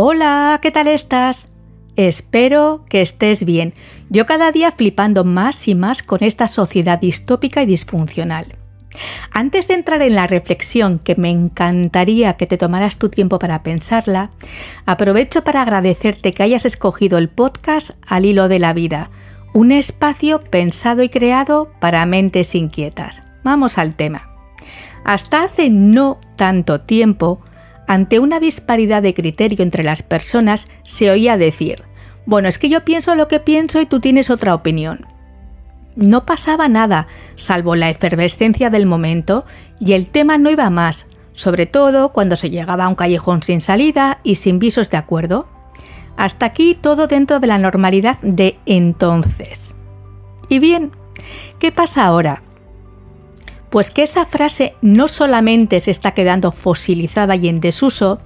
Hola, ¿qué tal estás? Espero que estés bien. Yo cada día flipando más y más con esta sociedad distópica y disfuncional. Antes de entrar en la reflexión, que me encantaría que te tomaras tu tiempo para pensarla, aprovecho para agradecerte que hayas escogido el podcast Al hilo de la vida, un espacio pensado y creado para mentes inquietas. Vamos al tema. Hasta hace no tanto tiempo, ante una disparidad de criterio entre las personas, se oía decir, bueno, es que yo pienso lo que pienso y tú tienes otra opinión. No pasaba nada, salvo la efervescencia del momento, y el tema no iba más, sobre todo cuando se llegaba a un callejón sin salida y sin visos de acuerdo. Hasta aquí todo dentro de la normalidad de entonces. Y bien, ¿qué pasa ahora? Pues que esa frase no solamente se está quedando fosilizada y en desuso,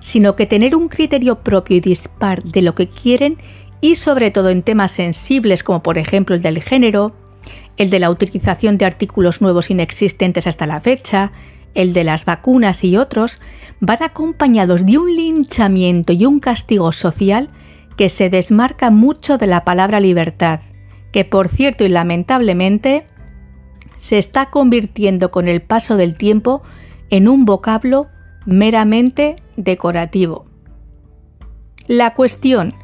sino que tener un criterio propio y dispar de lo que quieren y sobre todo en temas sensibles como por ejemplo el del género, el de la utilización de artículos nuevos inexistentes hasta la fecha, el de las vacunas y otros, van acompañados de un linchamiento y un castigo social que se desmarca mucho de la palabra libertad, que por cierto y lamentablemente se está convirtiendo con el paso del tiempo en un vocablo meramente decorativo. La cuestión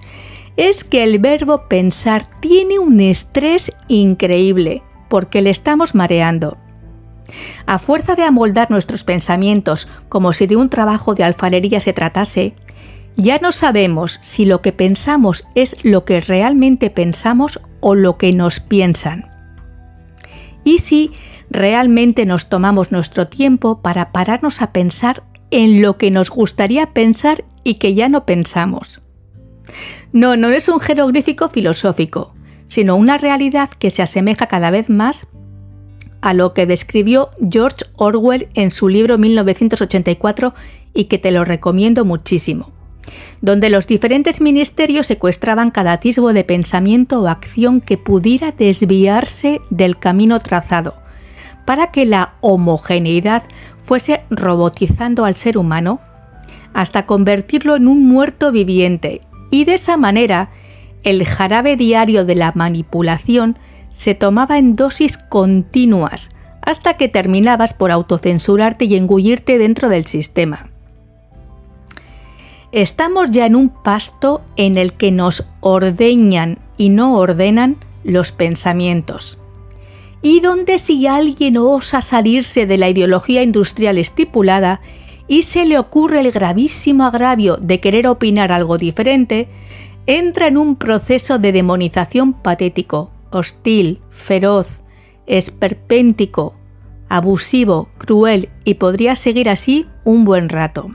es que el verbo pensar tiene un estrés increíble porque le estamos mareando. A fuerza de amoldar nuestros pensamientos como si de un trabajo de alfarería se tratase, ya no sabemos si lo que pensamos es lo que realmente pensamos o lo que nos piensan y si realmente nos tomamos nuestro tiempo para pararnos a pensar en lo que nos gustaría pensar y que ya no pensamos. No, no es un jeroglífico filosófico, sino una realidad que se asemeja cada vez más a lo que describió George Orwell en su libro 1984 y que te lo recomiendo muchísimo donde los diferentes ministerios secuestraban cada atisbo de pensamiento o acción que pudiera desviarse del camino trazado, para que la homogeneidad fuese robotizando al ser humano hasta convertirlo en un muerto viviente, y de esa manera el jarabe diario de la manipulación se tomaba en dosis continuas hasta que terminabas por autocensurarte y engullirte dentro del sistema. Estamos ya en un pasto en el que nos ordeñan y no ordenan los pensamientos. Y donde si alguien osa salirse de la ideología industrial estipulada y se le ocurre el gravísimo agravio de querer opinar algo diferente, entra en un proceso de demonización patético, hostil, feroz, esperpéntico, abusivo, cruel y podría seguir así un buen rato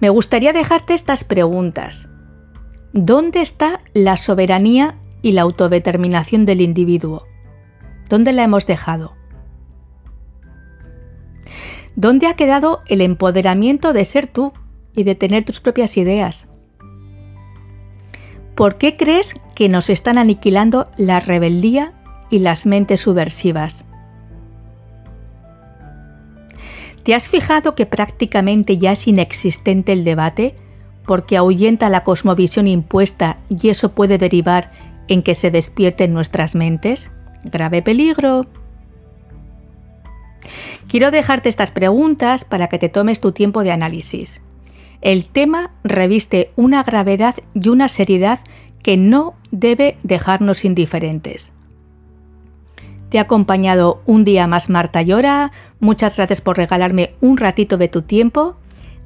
me gustaría dejarte estas preguntas. ¿Dónde está la soberanía y la autodeterminación del individuo? ¿Dónde la hemos dejado? ¿Dónde ha quedado el empoderamiento de ser tú y de tener tus propias ideas? ¿Por qué crees que nos están aniquilando la rebeldía y las mentes subversivas? ¿Te has fijado que prácticamente ya es inexistente el debate? Porque ahuyenta la cosmovisión impuesta y eso puede derivar en que se despierten nuestras mentes. Grave peligro. Quiero dejarte estas preguntas para que te tomes tu tiempo de análisis. El tema reviste una gravedad y una seriedad que no debe dejarnos indiferentes. Te ha acompañado un día más Marta Llora. Muchas gracias por regalarme un ratito de tu tiempo.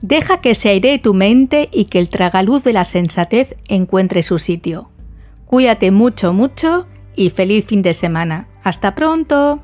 Deja que se airee tu mente y que el tragaluz de la sensatez encuentre su sitio. Cuídate mucho, mucho y feliz fin de semana. Hasta pronto.